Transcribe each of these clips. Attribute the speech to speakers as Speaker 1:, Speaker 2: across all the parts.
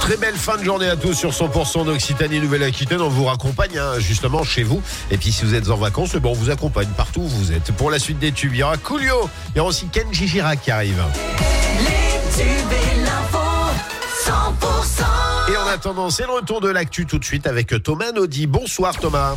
Speaker 1: Très belle fin de journée à tous sur 100% d'Occitanie Nouvelle-Aquitaine. On vous raccompagne hein, justement chez vous. Et puis si vous êtes en vacances, bon, on vous accompagne partout où vous êtes. Pour la suite des tubes, il y aura Coolio. Il y aura aussi Kenji Girac qui arrive.
Speaker 2: Les tubes et l'info, 100%.
Speaker 1: Attendant, c'est le retour de l'actu tout de suite avec Thomas Naudy. Bonsoir Thomas.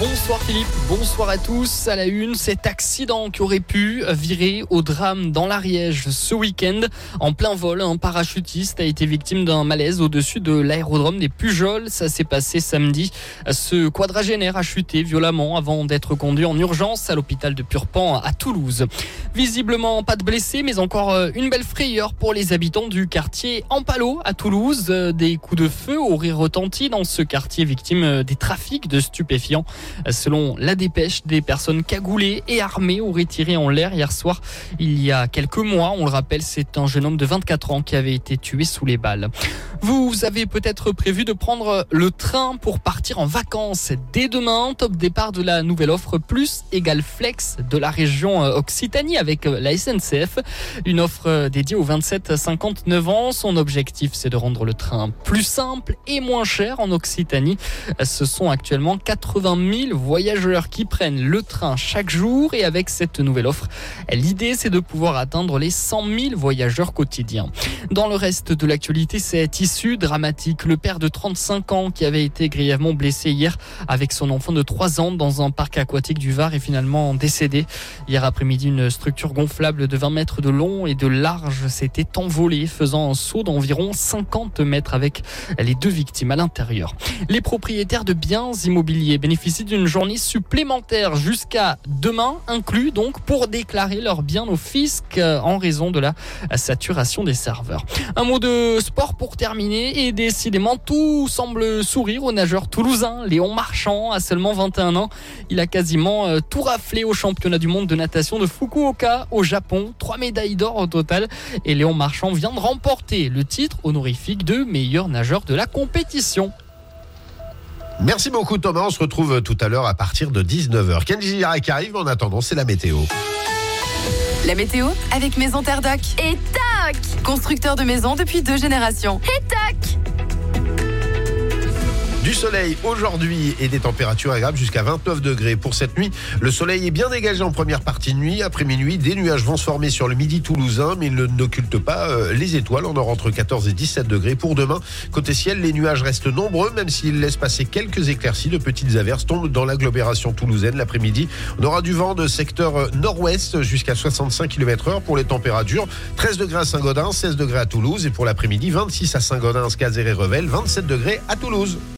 Speaker 3: Bonsoir Philippe, bonsoir à tous. À la une, cet accident qui aurait pu virer au drame dans l'Ariège ce week-end. En plein vol, un parachutiste a été victime d'un malaise au-dessus de l'aérodrome des Pujols. Ça s'est passé samedi. Ce quadragénaire a chuté violemment avant d'être conduit en urgence à l'hôpital de Purpan à Toulouse. Visiblement pas de blessés, mais encore une belle frayeur pour les habitants du quartier Ampalo à Toulouse. Des coups de feu auraient retenti dans ce quartier victime euh, des trafics de stupéfiants. Selon la dépêche, des personnes cagoulées et armées auraient tiré en l'air hier soir. Il y a quelques mois, on le rappelle, c'est un jeune homme de 24 ans qui avait été tué sous les balles. Vous avez peut-être prévu de prendre le train pour partir en vacances dès demain. Top départ de la nouvelle offre Plus égale Flex de la région euh, Occitanie avec euh, la SNCF. Une offre euh, dédiée aux 27-59 ans. Son objectif, c'est de rendre le train plus simple et moins cher en Occitanie. Ce sont actuellement 80 000 voyageurs qui prennent le train chaque jour et avec cette nouvelle offre, l'idée c'est de pouvoir atteindre les 100 000 voyageurs quotidiens. Dans le reste de l'actualité, c'est issue dramatique. Le père de 35 ans qui avait été grièvement blessé hier avec son enfant de 3 ans dans un parc aquatique du Var est finalement décédé. Hier après-midi, une structure gonflable de 20 mètres de long et de large s'était envolée, faisant un saut d'environ 50 mètres avec les deux victimes à l'intérieur. Les propriétaires de biens immobiliers bénéficient d'une journée supplémentaire jusqu'à demain, inclus donc pour déclarer leurs biens au fisc euh, en raison de la saturation des serveurs. Un mot de sport pour terminer et décidément tout semble sourire au nageur toulousain Léon Marchand à seulement 21 ans. Il a quasiment euh, tout raflé au championnat du monde de natation de Fukuoka au Japon. Trois médailles d'or au total et Léon Marchand vient de remporter le titre honorifique de meilleur nageur de la compétition.
Speaker 1: Merci beaucoup Thomas. On se retrouve tout à l'heure à partir de 19h. Kenji Girac arrive. En attendant, c'est la météo.
Speaker 4: La météo avec Maison Terre Doc.
Speaker 5: Et tac
Speaker 4: Constructeur de maisons depuis deux générations.
Speaker 5: Et tac
Speaker 1: Du soleil aujourd'hui et des températures agréables jusqu'à 29 degrés pour cette nuit. Le soleil est bien dégagé en première partie de nuit. Après minuit, des nuages vont se former sur le midi toulousain, mais ils ne- n'occultent pas euh, les étoiles. On aura entre 14 et 17 degrés pour demain. Côté ciel, les nuages restent nombreux, même s'ils laissent passer quelques éclaircies. De petites averses tombent dans l'agglomération toulousaine l'après-midi. On aura du vent de secteur euh, nord-ouest jusqu'à 65 km heure pour les températures. 13 degrés à Saint-Gaudens, 16 degrés à Toulouse et pour l'après-midi, 26 à Saint-Gaudens, Cazer et Revel, 27 degrés à Toulouse.